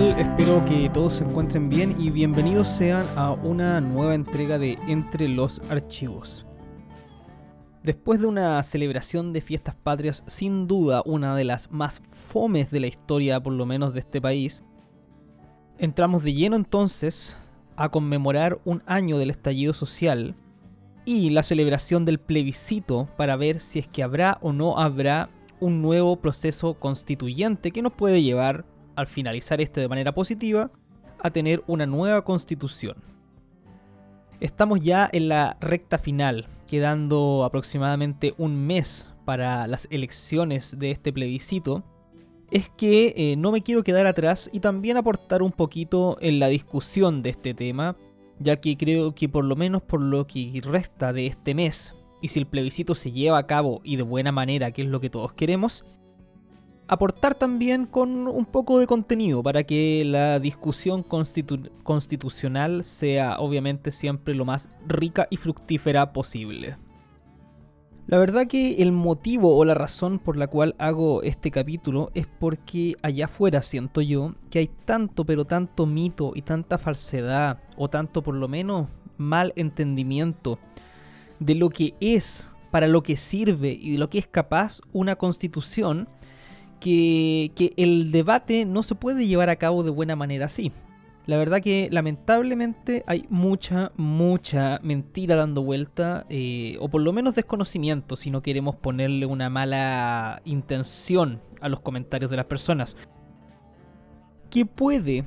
Espero que todos se encuentren bien y bienvenidos sean a una nueva entrega de Entre los Archivos. Después de una celebración de fiestas patrias, sin duda una de las más fomes de la historia, por lo menos de este país, entramos de lleno entonces a conmemorar un año del estallido social y la celebración del plebiscito para ver si es que habrá o no habrá un nuevo proceso constituyente que nos puede llevar, al finalizar este de manera positiva, a tener una nueva constitución. Estamos ya en la recta final, quedando aproximadamente un mes para las elecciones de este plebiscito, es que eh, no me quiero quedar atrás y también aportar un poquito en la discusión de este tema, ya que creo que por lo menos por lo que resta de este mes, y si el plebiscito se lleva a cabo y de buena manera, que es lo que todos queremos, aportar también con un poco de contenido para que la discusión constitucional sea obviamente siempre lo más rica y fructífera posible. La verdad que el motivo o la razón por la cual hago este capítulo es porque allá afuera siento yo que hay tanto pero tanto mito y tanta falsedad o tanto por lo menos mal entendimiento de lo que es, para lo que sirve y de lo que es capaz una constitución que, que el debate no se puede llevar a cabo de buena manera así. La verdad que lamentablemente hay mucha, mucha mentira dando vuelta, eh, o por lo menos desconocimiento, si no queremos ponerle una mala intención a los comentarios de las personas. ¿Qué puede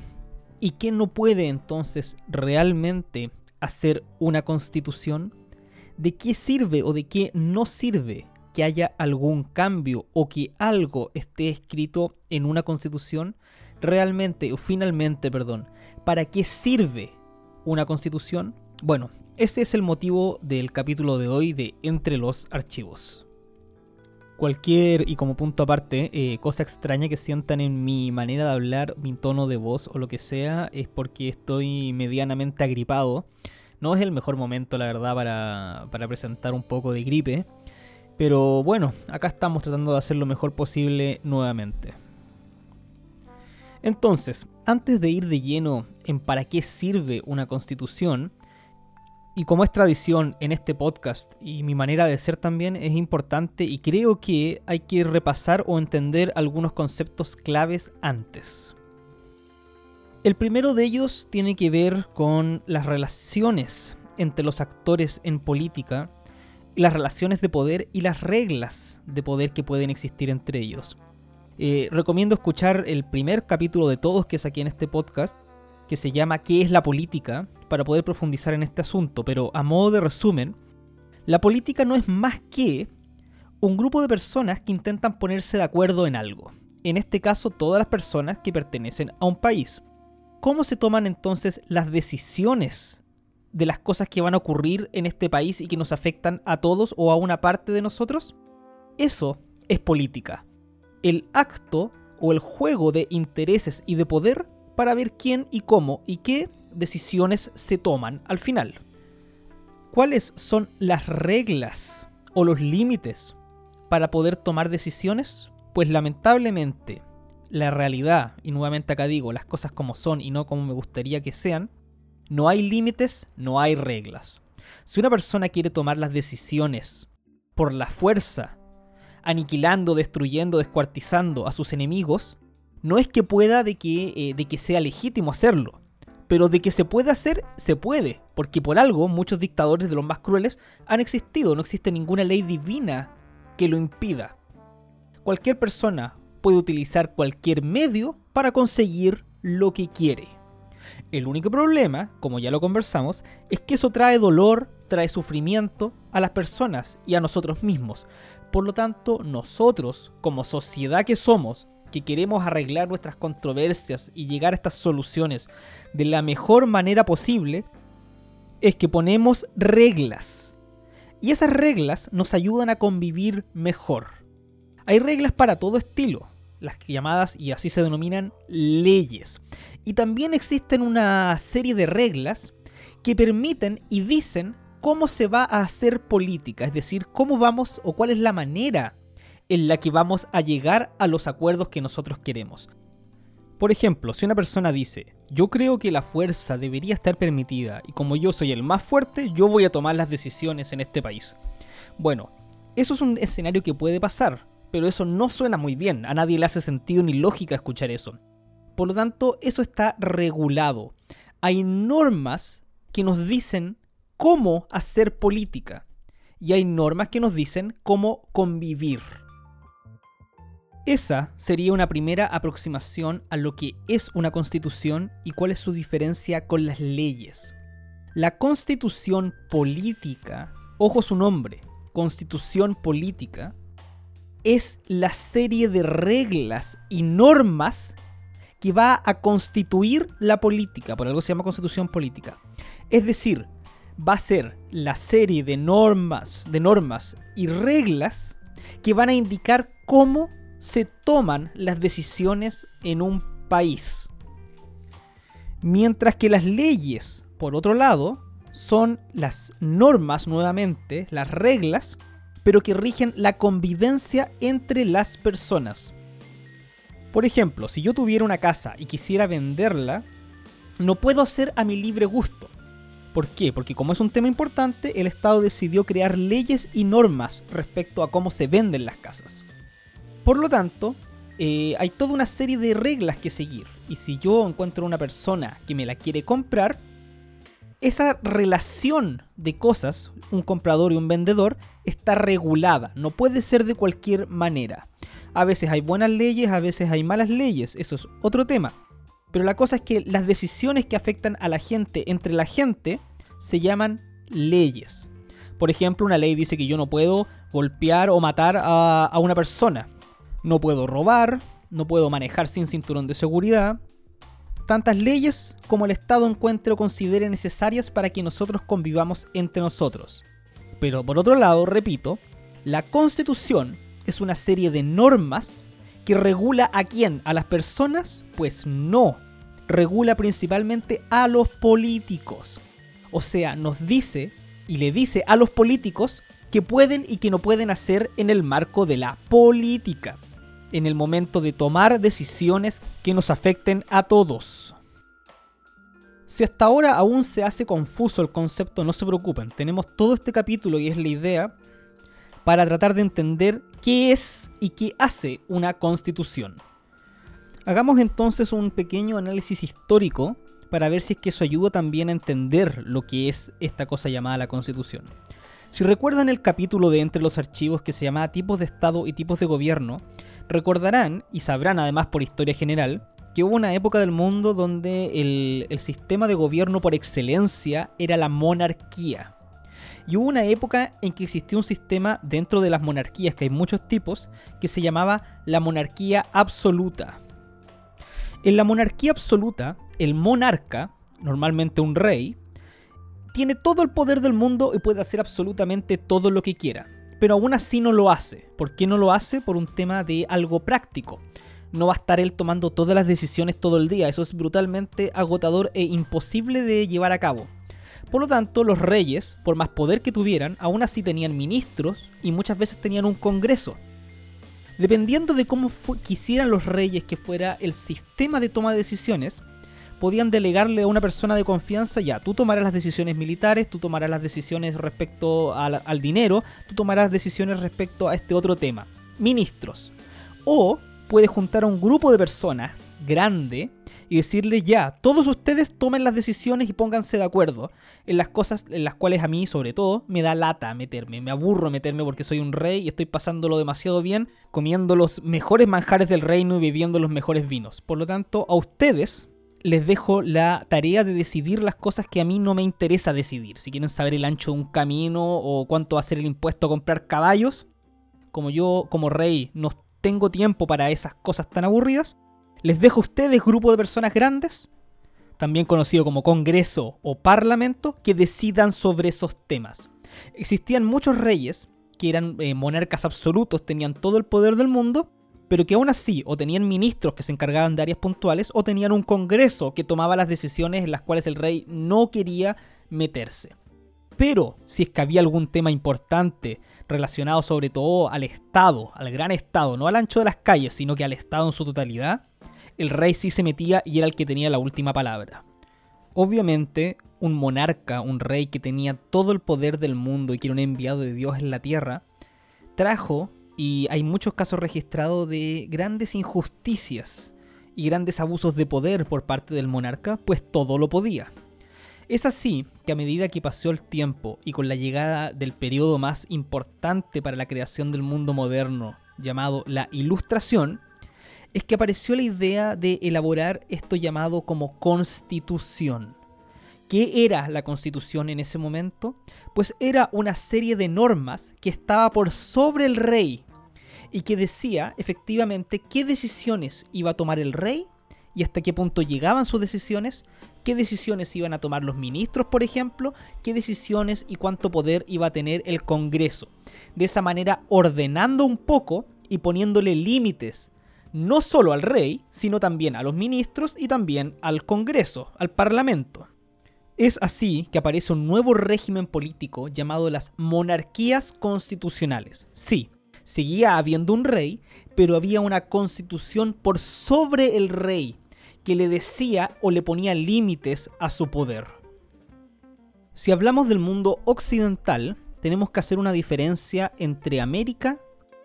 y qué no puede entonces realmente hacer una constitución? ¿De qué sirve o de qué no sirve que haya algún cambio o que algo esté escrito en una constitución? Realmente o finalmente, perdón, ¿Para qué sirve una constitución? Bueno, ese es el motivo del capítulo de hoy de Entre los Archivos. Cualquier, y como punto aparte, eh, cosa extraña que sientan en mi manera de hablar, mi tono de voz o lo que sea, es porque estoy medianamente agripado. No es el mejor momento, la verdad, para, para presentar un poco de gripe. Pero bueno, acá estamos tratando de hacer lo mejor posible nuevamente. Entonces, antes de ir de lleno en para qué sirve una constitución, y como es tradición en este podcast y mi manera de ser también es importante y creo que hay que repasar o entender algunos conceptos claves antes. El primero de ellos tiene que ver con las relaciones entre los actores en política, las relaciones de poder y las reglas de poder que pueden existir entre ellos. Eh, recomiendo escuchar el primer capítulo de todos que saqué en este podcast, que se llama ¿Qué es la política? para poder profundizar en este asunto, pero a modo de resumen, la política no es más que un grupo de personas que intentan ponerse de acuerdo en algo. En este caso, todas las personas que pertenecen a un país. ¿Cómo se toman entonces las decisiones de las cosas que van a ocurrir en este país y que nos afectan a todos o a una parte de nosotros? Eso es política el acto o el juego de intereses y de poder para ver quién y cómo y qué decisiones se toman al final. ¿Cuáles son las reglas o los límites para poder tomar decisiones? Pues lamentablemente la realidad, y nuevamente acá digo las cosas como son y no como me gustaría que sean, no hay límites, no hay reglas. Si una persona quiere tomar las decisiones por la fuerza aniquilando, destruyendo, descuartizando a sus enemigos, no es que pueda de que, eh, de que sea legítimo hacerlo. Pero de que se puede hacer, se puede. Porque por algo muchos dictadores de los más crueles han existido. No existe ninguna ley divina que lo impida. Cualquier persona puede utilizar cualquier medio para conseguir lo que quiere. El único problema, como ya lo conversamos, es que eso trae dolor, trae sufrimiento a las personas y a nosotros mismos. Por lo tanto, nosotros, como sociedad que somos, que queremos arreglar nuestras controversias y llegar a estas soluciones de la mejor manera posible, es que ponemos reglas. Y esas reglas nos ayudan a convivir mejor. Hay reglas para todo estilo, las llamadas y así se denominan leyes. Y también existen una serie de reglas que permiten y dicen cómo se va a hacer política, es decir, cómo vamos o cuál es la manera en la que vamos a llegar a los acuerdos que nosotros queremos. Por ejemplo, si una persona dice, yo creo que la fuerza debería estar permitida y como yo soy el más fuerte, yo voy a tomar las decisiones en este país. Bueno, eso es un escenario que puede pasar, pero eso no suena muy bien, a nadie le hace sentido ni lógica escuchar eso. Por lo tanto, eso está regulado. Hay normas que nos dicen cómo hacer política y hay normas que nos dicen cómo convivir. Esa sería una primera aproximación a lo que es una constitución y cuál es su diferencia con las leyes. La constitución política, ojo su nombre, constitución política, es la serie de reglas y normas que va a constituir la política, por algo se llama constitución política. Es decir, va a ser la serie de normas, de normas y reglas que van a indicar cómo se toman las decisiones en un país. Mientras que las leyes, por otro lado, son las normas nuevamente, las reglas, pero que rigen la convivencia entre las personas. Por ejemplo, si yo tuviera una casa y quisiera venderla, no puedo hacer a mi libre gusto. ¿Por qué? Porque como es un tema importante, el Estado decidió crear leyes y normas respecto a cómo se venden las casas. Por lo tanto, eh, hay toda una serie de reglas que seguir. Y si yo encuentro una persona que me la quiere comprar, esa relación de cosas, un comprador y un vendedor, está regulada. No puede ser de cualquier manera. A veces hay buenas leyes, a veces hay malas leyes. Eso es otro tema. Pero la cosa es que las decisiones que afectan a la gente entre la gente se llaman leyes. Por ejemplo, una ley dice que yo no puedo golpear o matar a, una persona. No puedo robar, no puedo manejar sin cinturón de seguridad. Tantas leyes como el Estado encuentre o considere necesarias para que nosotros convivamos entre nosotros. Pero por otro lado, repito, la Constitución es una serie de normas que regula a quién, a las personas, pues no, regula principalmente a los políticos. O sea, nos dice y le dice a los políticos que pueden y que no pueden hacer en el marco de la política en el momento de tomar decisiones que nos afecten a todos. Si hasta ahora aún se hace confuso el concepto, no se preocupen, tenemos todo este capítulo y es la idea para tratar de entender qué es y qué hace una constitución. Hagamos entonces un pequeño análisis histórico para ver si es que eso ayuda también a entender lo que es esta cosa llamada la constitución. Si recuerdan el capítulo de entre los archivos que se llamaba tipos de Estado y tipos de gobierno, Recordarán, y sabrán además por historia general, que hubo una época del mundo donde el, sistema de gobierno por excelencia era la monarquía. Y hubo una época en que existió un sistema dentro de las monarquías, que hay muchos tipos, que se llamaba la monarquía absoluta. En la monarquía absoluta, el monarca, normalmente un rey, tiene todo el poder del mundo y puede hacer absolutamente todo lo que quiera pero aún así no lo hace. ¿Por qué no lo hace? Por un tema de algo práctico. No va a estar él tomando todas las decisiones todo el día. Eso es brutalmente agotador e imposible de llevar a cabo. Por lo tanto, los reyes, por más poder que tuvieran, aún así tenían ministros y muchas veces tenían un congreso. Dependiendo de cómo quisieran los reyes que fuera el sistema de toma de decisiones, podían delegarle a una persona de confianza, ya, tú tomarás las decisiones militares, tú tomarás las decisiones respecto al, dinero, tú tomarás decisiones respecto a este otro tema. Ministros. O puede juntar a un grupo de personas grande y decirle ya, todos ustedes tomen las decisiones y pónganse de acuerdo en las cosas en las cuales a mí, sobre todo, me da lata meterme, me aburro meterme porque soy un rey y estoy pasándolo demasiado bien, comiendo los mejores manjares del reino y bebiendo los mejores vinos. Por lo tanto, a ustedes les dejo la tarea de decidir las cosas que a mí no me interesa decidir. Si quieren saber el ancho de un camino o cuánto va a ser el impuesto a comprar caballos, como yo como rey no tengo tiempo para esas cosas tan aburridas, les dejo a ustedes grupo de personas grandes, también conocido como Congreso o Parlamento, que decidan sobre esos temas. Existían muchos reyes que eran eh, monarcas absolutos, tenían todo el poder del mundo, pero que aún así o tenían ministros que se encargaban de áreas puntuales o tenían un congreso que tomaba las decisiones en las cuales el rey no quería meterse. Pero si es que había algún tema importante relacionado sobre todo al Estado, al gran Estado, no al ancho de las calles, sino que al Estado en su totalidad, el rey sí se metía y era el que tenía la última palabra. Obviamente, un monarca, un rey que tenía todo el poder del mundo y que era un enviado de Dios en la tierra, trajo, y hay muchos casos registrados de grandes injusticias y grandes abusos de poder por parte del monarca, pues todo lo podía. Es así que a medida que pasó el tiempo y con la llegada del periodo más importante para la creación del mundo moderno, llamado la Ilustración, es que apareció la idea de elaborar esto llamado como constitución. ¿Qué era la constitución en ese momento? Pues era una serie de normas que estaba por sobre el rey y que decía efectivamente qué decisiones iba a tomar el rey y hasta qué punto llegaban sus decisiones, qué decisiones iban a tomar los ministros, por ejemplo, qué decisiones y cuánto poder iba a tener el Congreso. De esa manera ordenando un poco y poniéndole límites no solo al rey, sino también a los ministros y también al Congreso, al Parlamento. Es así que aparece un nuevo régimen político llamado las monarquías constitucionales. Sí, seguía habiendo un rey, pero había una constitución por sobre el rey, que le decía o le ponía límites a su poder. Si hablamos del mundo occidental, tenemos que hacer una diferencia entre América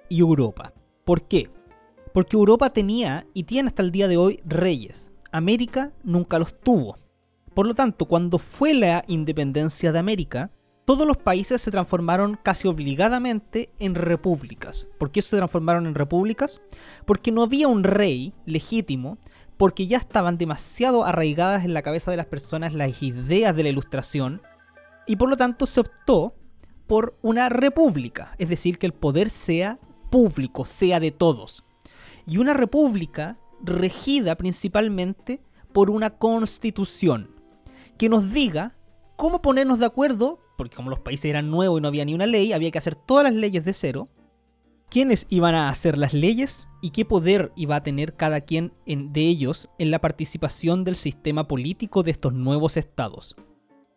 y Europa. ¿Por qué? Porque Europa tenía y tiene hasta el día de hoy reyes. América nunca los tuvo. Por lo tanto, cuando fue la independencia de América, todos los países se transformaron casi obligadamente en repúblicas. ¿Por qué se transformaron en repúblicas? Porque no había un rey legítimo porque ya estaban demasiado arraigadas en la cabeza de las personas las ideas de la ilustración y por lo tanto se optó por una república, es decir, que el poder sea público, sea de todos. Y una república regida principalmente por una constitución que nos diga cómo ponernos de acuerdo, porque como los países eran nuevos y no había ni una ley, había que hacer todas las leyes de cero, quiénes iban a hacer las leyes y qué poder iba a tener cada quien de ellos en la participación del sistema político de estos nuevos estados.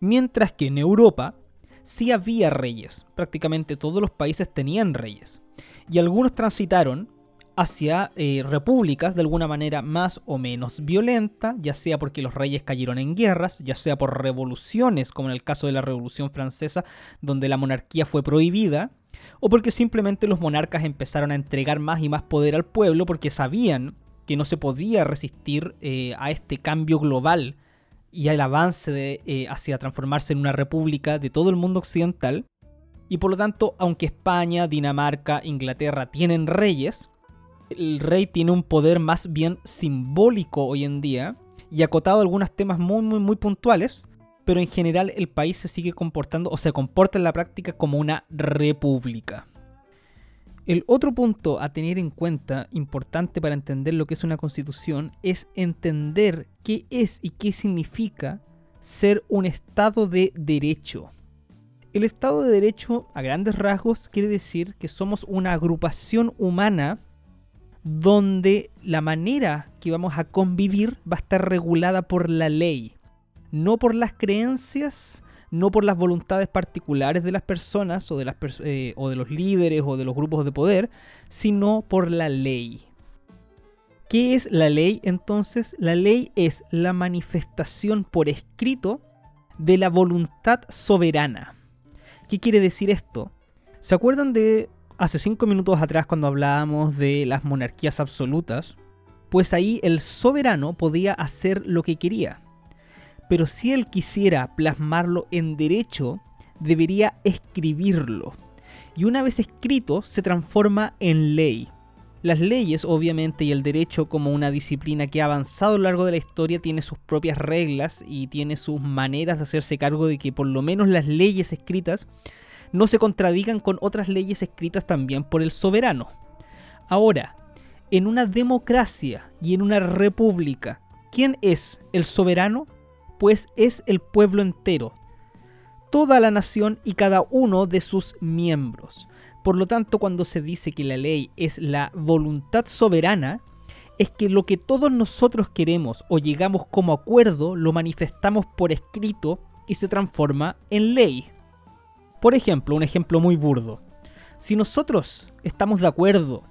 Mientras que en Europa sí había reyes, prácticamente todos los países tenían reyes, y algunos transitaron hacia eh, repúblicas de alguna manera más o menos violenta, ya sea porque los reyes cayeron en guerras, ya sea por revoluciones, como en el caso de la Revolución Francesa, donde la monarquía fue prohibida, o porque simplemente los monarcas empezaron a entregar más y más poder al pueblo porque sabían que no se podía resistir eh, a este cambio global y al avance eh, hacia transformarse en una república de todo el mundo occidental. Y por lo tanto, aunque España, Dinamarca, Inglaterra tienen reyes, el rey tiene un poder más bien simbólico hoy en día y acotado algunos temas muy, muy, muy puntuales, pero en general el país se sigue comportando o se comporta en la práctica como una república. El otro punto a tener en cuenta, importante para entender lo que es una constitución, es entender qué es y qué significa ser un Estado de Derecho. El Estado de Derecho, a grandes rasgos, quiere decir que somos una agrupación humana donde la manera que vamos a convivir va a estar regulada por la ley, no por las creencias, no por las voluntades particulares de las personas o de, las eh, o de los líderes o de los grupos de poder, sino por la ley. ¿Qué es la ley entonces? La ley es la manifestación por escrito de la voluntad soberana. ¿Qué quiere decir esto? ¿Se acuerdan de hace cinco minutos atrás cuando hablábamos de las monarquías absolutas, pues ahí el soberano podía hacer lo que quería. Pero si él quisiera plasmarlo en derecho, debería escribirlo. Y una vez escrito, se transforma en ley. Las leyes, obviamente, y el derecho como una disciplina que ha avanzado a lo largo de la historia tiene sus propias reglas y tiene sus maneras de hacerse cargo de que por lo menos las leyes escritas no se contradigan con otras leyes escritas también por el soberano. Ahora, en una democracia y en una república, ¿quién es el soberano? Pues es el pueblo entero, toda la nación y cada uno de sus miembros. Por lo tanto, cuando se dice que la ley es la voluntad soberana, es que lo que todos nosotros queremos o llegamos como acuerdo lo manifestamos por escrito y se transforma en ley. Por ejemplo, un ejemplo muy burdo. Si nosotros estamos de acuerdo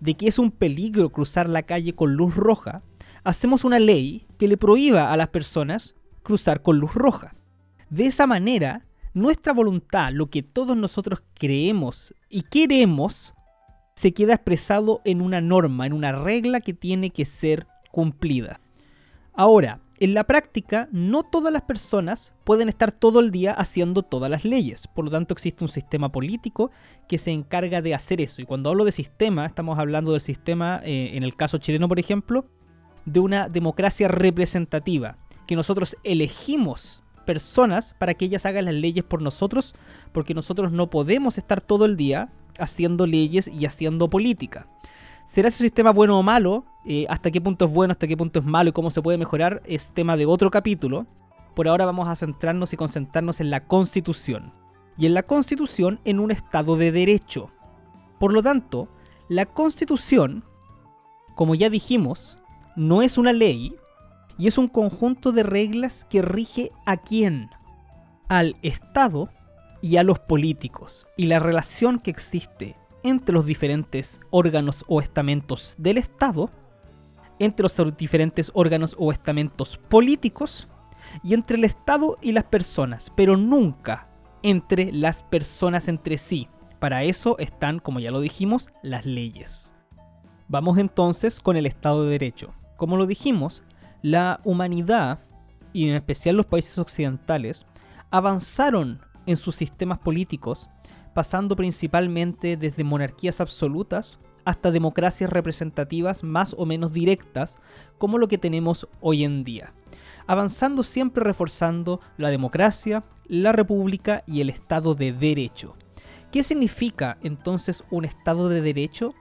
de que es un peligro cruzar la calle con luz roja, hacemos una ley que le prohíba a las personas cruzar con luz roja. De esa manera, nuestra voluntad, lo que todos nosotros creemos y queremos, se queda expresado en una norma, en una regla que tiene que ser cumplida. Ahora, en la práctica, no todas las personas pueden estar todo el día haciendo todas las leyes. Por lo tanto, existe un sistema político que se encarga de hacer eso. Y cuando hablo de sistema, estamos hablando del sistema, eh, en el caso chileno, por ejemplo, de una democracia representativa. Que nosotros elegimos personas para que ellas hagan las leyes por nosotros, porque nosotros no podemos estar todo el día haciendo leyes y haciendo política. ¿Será ese sistema bueno o malo? Eh, ¿Hasta qué punto es bueno, hasta qué punto es malo y cómo se puede mejorar? Es tema de otro capítulo. Por ahora vamos a centrarnos y concentrarnos en la Constitución. Y en la Constitución en un Estado de Derecho. Por lo tanto, la Constitución, como ya dijimos, no es una ley y es un conjunto de reglas que rige a quién? Al Estado y a los políticos. Y la relación que existe entre los diferentes órganos o estamentos del Estado, entre los diferentes órganos o estamentos políticos y entre el Estado y las personas, pero nunca entre las personas entre sí. Para eso están, como ya lo dijimos, las leyes. Vamos entonces con el Estado de Derecho. Como lo dijimos, la humanidad, y en especial los países occidentales, avanzaron en sus sistemas políticos pasando principalmente desde monarquías absolutas hasta democracias representativas más o menos directas, como lo que tenemos hoy en día, avanzando siempre reforzando la democracia, la república y el Estado de Derecho. ¿Qué significa entonces un Estado de Derecho?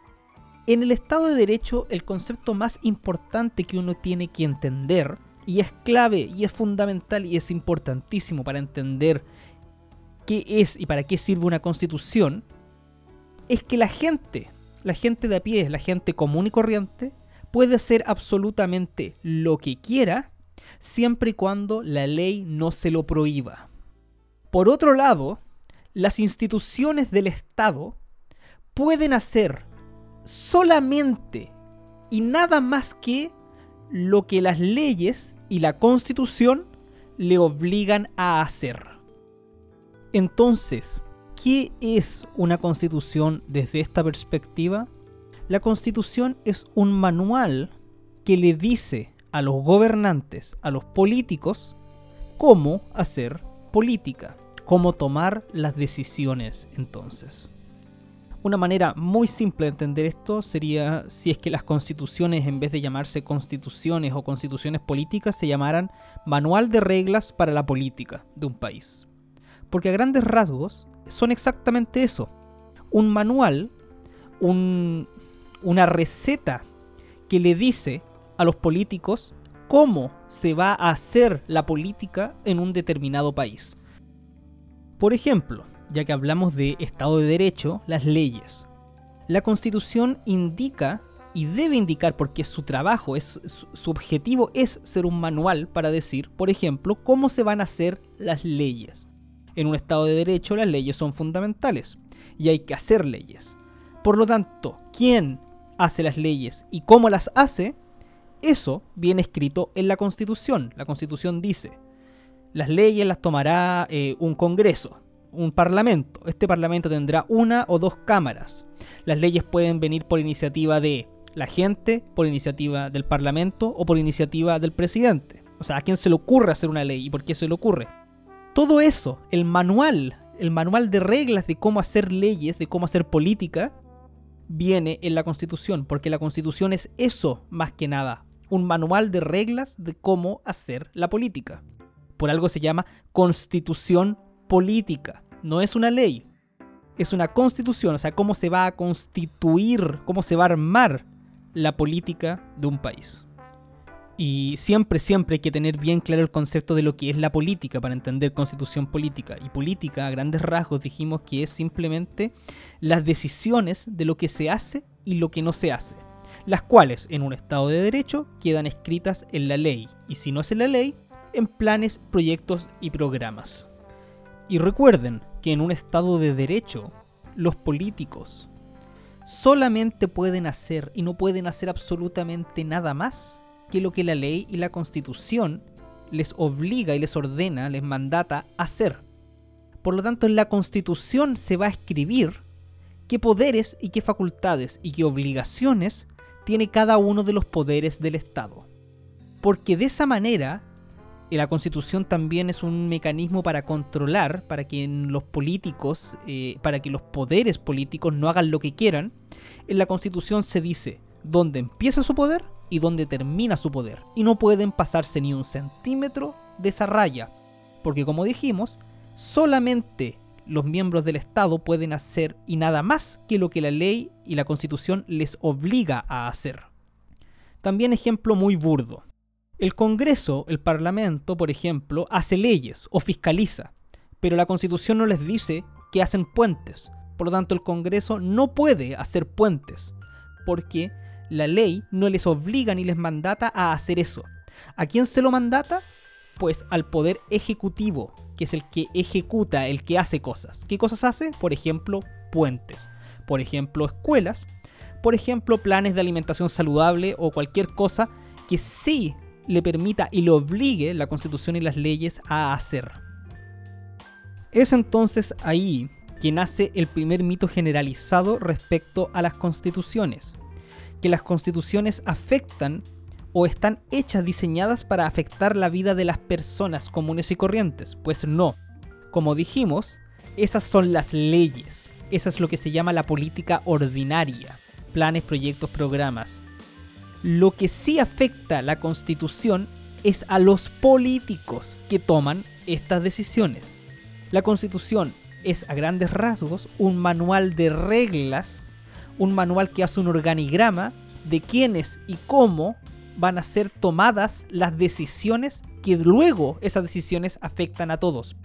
En el Estado de Derecho el concepto más importante que uno tiene que entender, y es clave y es fundamental y es importantísimo para entender qué es y para qué sirve una constitución, es que la gente, la gente de a pie, la gente común y corriente, puede hacer absolutamente lo que quiera siempre y cuando la ley no se lo prohíba. Por otro lado, las instituciones del Estado pueden hacer solamente y nada más que lo que las leyes y la constitución le obligan a hacer. Entonces, ¿qué es una constitución desde esta perspectiva? La constitución es un manual que le dice a los gobernantes, a los políticos, cómo hacer política, cómo tomar las decisiones entonces. Una manera muy simple de entender esto sería si es que las constituciones, en vez de llamarse constituciones o constituciones políticas, se llamaran manual de reglas para la política de un país. Porque a grandes rasgos son exactamente eso. Un manual, una receta que le dice a los políticos cómo se va a hacer la política en un determinado país. Por ejemplo, ya que hablamos de Estado de Derecho, las leyes. La Constitución indica y debe indicar porque su trabajo, es, su objetivo es ser un manual para decir, por ejemplo, cómo se van a hacer las leyes en un Estado de Derecho las leyes son fundamentales y hay que hacer leyes. Por lo tanto, quién hace las leyes y cómo las hace, eso viene escrito en la Constitución. La Constitución dice, las leyes las tomará eh, un Congreso, un Parlamento. Este Parlamento tendrá una o dos cámaras. Las leyes pueden venir por iniciativa de la gente, por iniciativa del Parlamento o por iniciativa del presidente. O sea, ¿a quién se le ocurre hacer una ley y por qué se le ocurre? Todo eso, el manual, el manual de reglas de cómo hacer leyes, de cómo hacer política, viene en la Constitución, porque la Constitución es eso más que nada, un manual de reglas de cómo hacer la política. Por algo se llama Constitución Política, no es una ley, es una constitución, o sea, cómo se va a constituir, cómo se va a armar la política de un país. Y siempre, siempre hay que tener bien claro el concepto de lo que es la política para entender constitución política. Y política, a grandes rasgos, dijimos que es simplemente las decisiones de lo que se hace y lo que no se hace. Las cuales, en un Estado de Derecho, quedan escritas en la ley. Y si no es en la ley, en planes, proyectos y programas. Y recuerden que en un Estado de Derecho, los políticos solamente pueden hacer y no pueden hacer absolutamente nada más que lo que la ley y la constitución les obliga y les ordena, les mandata hacer. Por lo tanto, en la constitución se va a escribir qué poderes y qué facultades y qué obligaciones tiene cada uno de los poderes del Estado. Porque de esa manera, la constitución también es un mecanismo para controlar, para que los políticos, eh, para que los poderes políticos no hagan lo que quieran. En la constitución se dice dónde empieza su poder y dónde termina su poder. Y no pueden pasarse ni un centímetro de esa raya. Porque como dijimos, solamente los miembros del Estado pueden hacer y nada más que lo que la ley y la constitución les obliga a hacer. También ejemplo muy burdo. El Congreso, el Parlamento, por ejemplo, hace leyes o fiscaliza, pero la constitución no les dice que hacen puentes. Por lo tanto, el Congreso no puede hacer puentes, porque la ley no les obliga ni les mandata a hacer eso. ¿A quién se lo mandata? Pues al poder ejecutivo, que es el que ejecuta, el que hace cosas. ¿Qué cosas hace? Por ejemplo, puentes. Por ejemplo, escuelas. Por ejemplo, planes de alimentación saludable o cualquier cosa que sí le permita y le obligue la constitución y las leyes a hacer. Es entonces ahí que nace el primer mito generalizado respecto a las constituciones, que las constituciones afectan o están hechas diseñadas para afectar la vida de las personas comunes y corrientes. Pues no. Como dijimos, esas son las leyes. Esa es lo que se llama la política ordinaria. Planes, proyectos, programas. Lo que sí afecta la constitución es a los políticos que toman estas decisiones. La constitución es a grandes rasgos un manual de reglas, un manual que hace un organigrama de quiénes y cómo van a ser tomadas las decisiones que luego esas decisiones afectan a todos.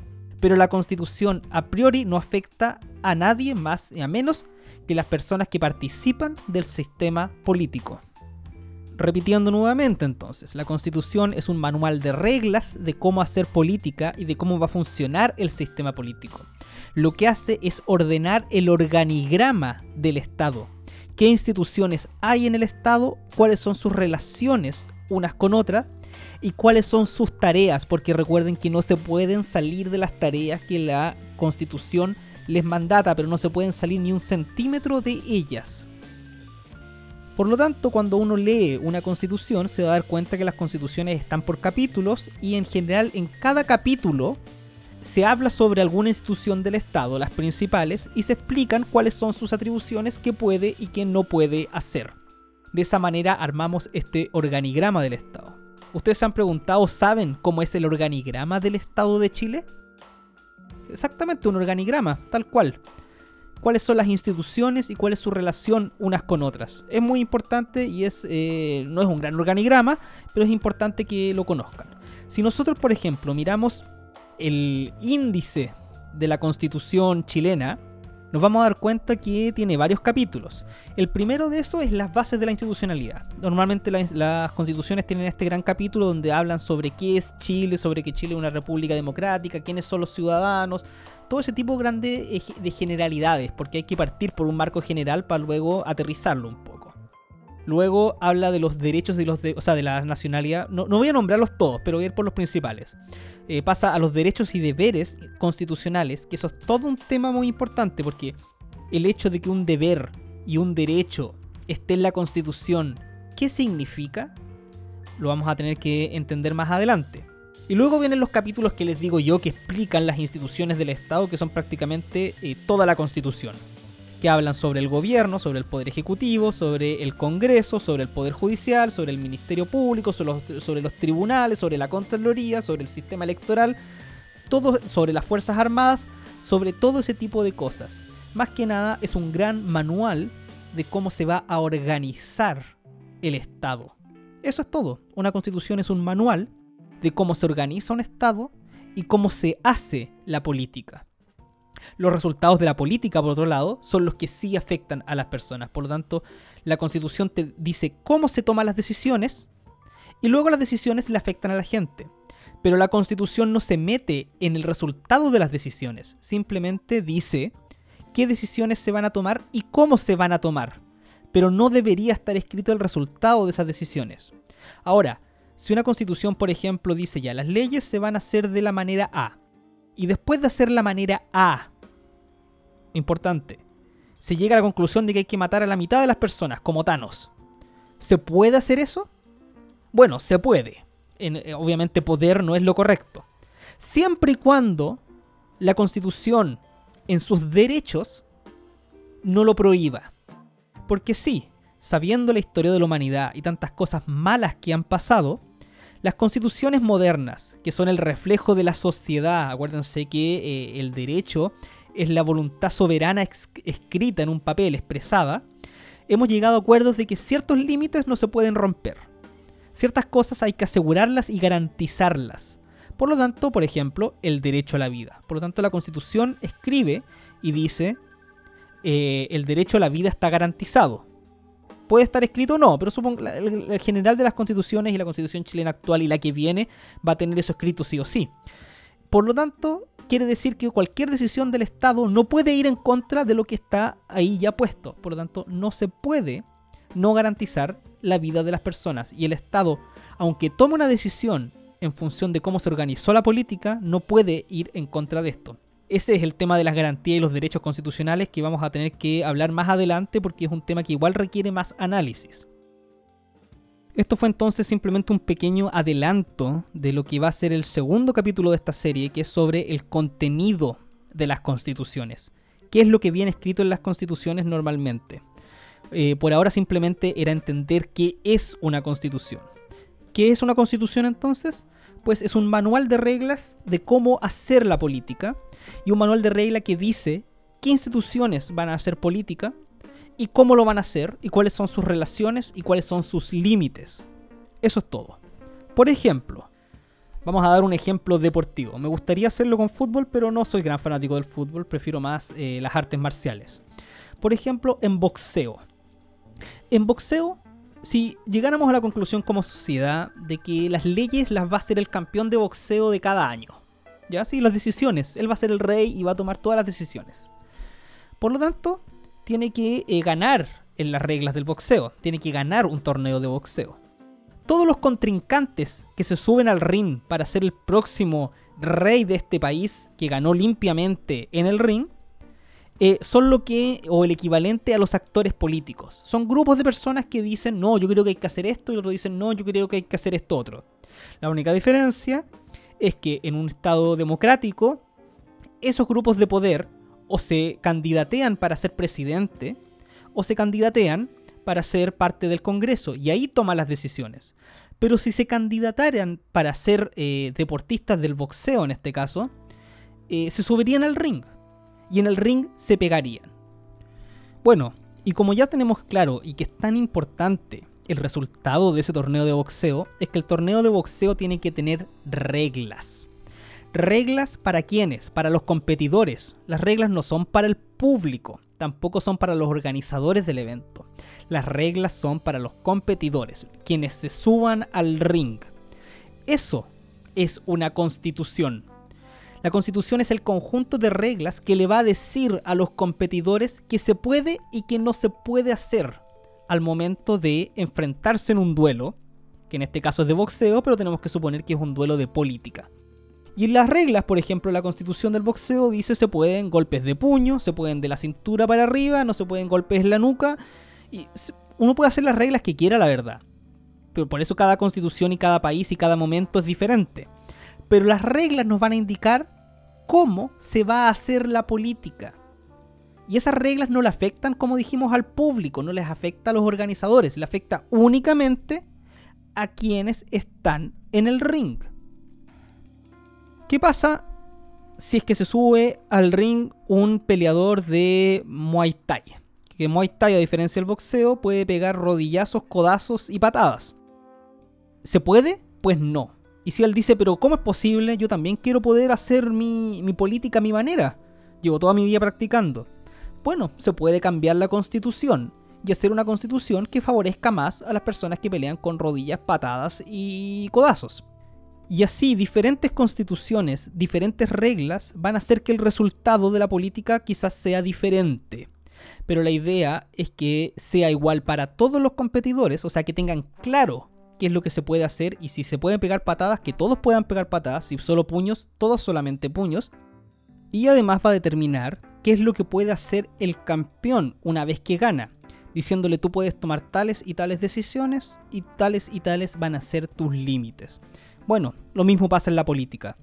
Pero la constitución a priori no afecta a nadie más y a menos que las personas que participan del sistema político. Repitiendo nuevamente entonces, la constitución es un manual de reglas de cómo hacer política y de cómo va a funcionar el sistema político. Lo que hace es ordenar el organigrama del Estado, qué instituciones hay en el Estado, cuáles son sus relaciones unas con otras y cuáles son sus tareas, porque recuerden que no se pueden salir de las tareas que la Constitución les mandata, pero no se pueden salir ni un centímetro de ellas. Por lo tanto, cuando uno lee una constitución, se va a dar cuenta que las constituciones están por capítulos y en general en cada capítulo se habla sobre alguna institución del Estado, las principales, y se explican cuáles son sus atribuciones, qué puede y qué no puede hacer. De esa manera armamos este organigrama del Estado. ¿Ustedes se han preguntado, saben cómo es el organigrama del Estado de Chile? Exactamente, un organigrama, tal cual. Cuáles son las instituciones y cuál es su relación unas con otras. Es muy importante y es, eh, no es un gran organigrama, pero es importante que lo conozcan. Si nosotros, por ejemplo, miramos el índice de la constitución chilena, nos vamos a dar cuenta que tiene varios capítulos. El primero de eso es las bases de la institucionalidad. Normalmente las constituciones tienen este gran capítulo donde hablan sobre qué es Chile, sobre que Chile es una república democrática, quiénes son los ciudadanos, todo ese tipo grande de generalidades, porque hay que partir por un marco general para luego aterrizarlo un poco. Luego habla de los derechos de los de, o sea, de la nacionalidad. No, voy a nombrarlos todos, pero voy a ir por los principales. Eh, pasa a los derechos y deberes constitucionales, que eso es todo un tema muy importante, porque el hecho de que un deber y un derecho esté en la constitución, ¿qué significa? Lo vamos a tener que entender más adelante. Y luego vienen los capítulos que les digo yo que explican las instituciones del Estado, que son prácticamente eh, toda la constitución que hablan sobre el gobierno, sobre el poder ejecutivo, sobre el Congreso, sobre el poder judicial, sobre el Ministerio Público, sobre los, tribunales, sobre la Contraloría, sobre el sistema electoral, sobre las Fuerzas Armadas, sobre todo ese tipo de cosas. Más que nada es un gran manual de cómo se va a organizar el Estado. Eso es todo. Una constitución es un manual de cómo se organiza un Estado y cómo se hace la política. Los resultados de la política, por otro lado, son los que sí afectan a las personas. Por lo tanto, la constitución te dice cómo se toman las decisiones y luego las decisiones le afectan a la gente. Pero la constitución no se mete en el resultado de las decisiones, simplemente dice qué decisiones se van a tomar y cómo se van a tomar. Pero no debería estar escrito el resultado de esas decisiones. Ahora, si una constitución, por ejemplo, dice ya, las leyes se van a hacer de la manera A, y después de hacer la manera A, importante, se llega a la conclusión de que hay que matar a la mitad de las personas, como Thanos. ¿Se puede hacer eso? Bueno, se puede. Eh, obviamente poder no es lo correcto. Siempre y cuando la constitución en sus derechos no lo prohíba. Porque sí, sabiendo la historia de la humanidad y tantas cosas malas que han pasado, las constituciones modernas, que son el reflejo de la sociedad, acuérdense que eh, el derecho es la voluntad soberana escrita en un papel, expresada, hemos llegado a acuerdos de que ciertos límites no se pueden romper. Ciertas cosas hay que asegurarlas y garantizarlas. Por lo tanto, por ejemplo, el derecho a la vida. Por lo tanto, la Constitución escribe y dice, eh, el derecho a la vida está garantizado. Puede estar escrito o no, pero supongo el, el general de las constituciones y la constitución chilena actual y la que viene va a tener eso escrito sí o sí. Por lo tanto, quiere decir que cualquier decisión del Estado no puede ir en contra de lo que está ahí ya puesto. Por lo tanto, no se puede no garantizar la vida de las personas. Y el Estado, aunque tome una decisión en función de cómo se organizó la política, no puede ir en contra de esto. Ese es el tema de las garantías y los derechos constitucionales que vamos a tener que hablar más adelante porque es un tema que igual requiere más análisis. Esto fue entonces simplemente un pequeño adelanto de lo que va a ser el segundo capítulo de esta serie, que es sobre el contenido de las constituciones. ¿Qué es lo que viene escrito en las constituciones normalmente? Eh, por ahora simplemente era entender qué es una constitución. ¿Qué es una constitución entonces? Pues es un manual de reglas de cómo hacer la política y un manual de reglas que dice qué instituciones van a hacer política y cómo lo van a hacer y cuáles son sus relaciones y cuáles son sus límites. Eso es todo. Por ejemplo, vamos a dar un ejemplo deportivo. Me gustaría hacerlo con fútbol, pero no soy gran fanático del fútbol, prefiero más eh, las artes marciales. Por ejemplo, en boxeo. En boxeo, si llegáramos a la conclusión como sociedad de que las leyes las va a hacer el campeón de boxeo de cada año, ¿ya? Sí, las decisiones, él va a ser el rey y va a tomar todas las decisiones. Por lo tanto, tiene que eh, ganar en las reglas del boxeo, tiene que ganar un torneo de boxeo. Todos los contrincantes que se suben al ring para ser el próximo rey de este país que ganó limpiamente en el ring, eh, son lo que, o el equivalente a los actores políticos. Son grupos de personas que dicen, no, yo creo que hay que hacer esto, y otros dicen, no, yo creo que hay que hacer esto otro. La única diferencia es que en un Estado democrático, esos grupos de poder o se candidatean para ser presidente, o se candidatean para ser parte del Congreso, y ahí toman las decisiones. Pero si se candidataran para ser eh, deportistas del boxeo en este caso, eh, se subirían al ring y en el ring se pegarían. Bueno, y como ya tenemos claro y que es tan importante el resultado de ese torneo de boxeo, es que el torneo de boxeo tiene que tener reglas. Reglas para quienes, para los competidores. Las reglas no son para el público, tampoco son para los organizadores del evento. Las reglas son para los competidores, quienes se suban al ring. Eso es una constitución. La constitución es el conjunto de reglas que le va a decir a los competidores qué se puede y qué no se puede hacer al momento de enfrentarse en un duelo, que en este caso es de boxeo, pero tenemos que suponer que es un duelo de política. Y en las reglas, por ejemplo, la constitución del boxeo dice se pueden golpes de puño, se pueden de la cintura para arriba, no se pueden golpes en la nuca. Y uno puede hacer las reglas que quiera, la verdad. Pero por eso cada constitución y cada país y cada momento es diferente pero las reglas nos van a indicar cómo se va a hacer la política. Y esas reglas no le afectan, como dijimos, al público, no les afecta a los organizadores, le afecta únicamente a quienes están en el ring. ¿Qué pasa si es que se sube al ring un peleador de Muay Thai? Que Muay Thai, a diferencia del boxeo, puede pegar rodillazos, codazos y patadas. ¿Se puede? Pues no. Y si él dice, pero ¿cómo es posible? Yo también quiero poder hacer mi, política a mi manera. Llevo toda mi vida practicando. Bueno, se puede cambiar la constitución y hacer una constitución que favorezca más a las personas que pelean con rodillas, patadas y codazos. Y así diferentes constituciones, diferentes reglas van a hacer que el resultado de la política quizás sea diferente. Pero la idea es que sea igual para todos los competidores, o sea, que tengan claro qué es lo que se puede hacer y si se pueden pegar patadas, que todos puedan pegar patadas, si solo puños, todos solamente puños. Y además va a determinar qué es lo que puede hacer el campeón una vez que gana, diciéndole tú puedes tomar tales y tales decisiones y tales y tales van a ser tus límites. Bueno, lo mismo pasa en la política.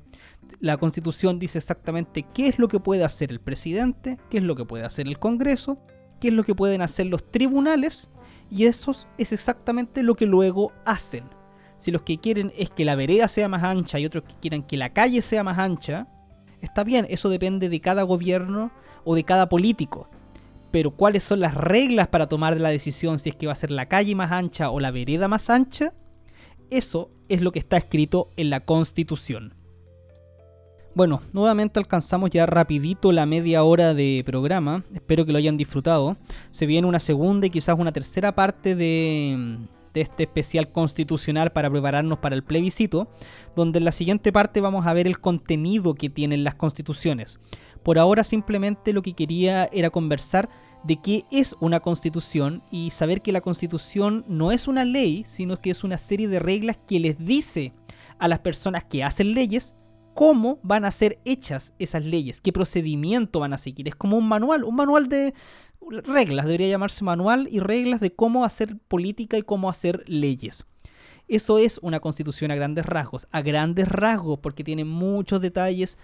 La constitución dice exactamente qué es lo que puede hacer el presidente, qué es lo que puede hacer el Congreso, qué es lo que pueden hacer los tribunales y eso es exactamente lo que luego hacen. Si los que quieren es que la vereda sea más ancha y otros que quieran que la calle sea más ancha, está bien, eso depende de cada gobierno o de cada político. Pero cuáles son las reglas para tomar la decisión si es que va a ser la calle más ancha o la vereda más ancha, eso es lo que está escrito en la Constitución. Bueno, nuevamente alcanzamos ya rapidito la media hora de programa. Espero que lo hayan disfrutado. Se viene una segunda y quizás una tercera parte de, este especial constitucional para prepararnos para el plebiscito, donde en la siguiente parte vamos a ver el contenido que tienen las constituciones. Por ahora simplemente lo que quería era conversar de qué es una constitución y saber que la constitución no es una ley, sino que es una serie de reglas que les dice a las personas que hacen leyes cómo van a ser hechas esas leyes, qué procedimiento van a seguir. Es como un manual, un manual de reglas, debería llamarse manual y reglas de cómo hacer política y cómo hacer leyes. Eso es una constitución a grandes rasgos, a grandes rasgos, porque tiene muchos detalles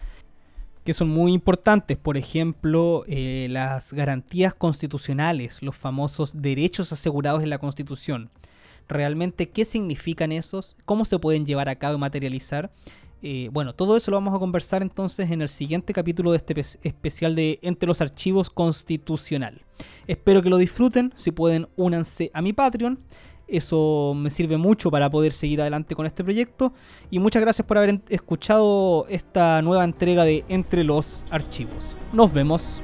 que son muy importantes. Por ejemplo, eh, las garantías constitucionales, los famosos derechos asegurados en la Constitución. Realmente, ¿qué significan esos? ¿Cómo se pueden llevar a cabo y materializar? Eh, bueno, todo eso lo vamos a conversar entonces en el siguiente capítulo de este especial de Entre los Archivos Constitucional. Espero que lo disfruten, si pueden únanse a mi Patreon, eso me sirve mucho para poder seguir adelante con este proyecto y muchas gracias por haber escuchado esta nueva entrega de Entre los Archivos. Nos vemos.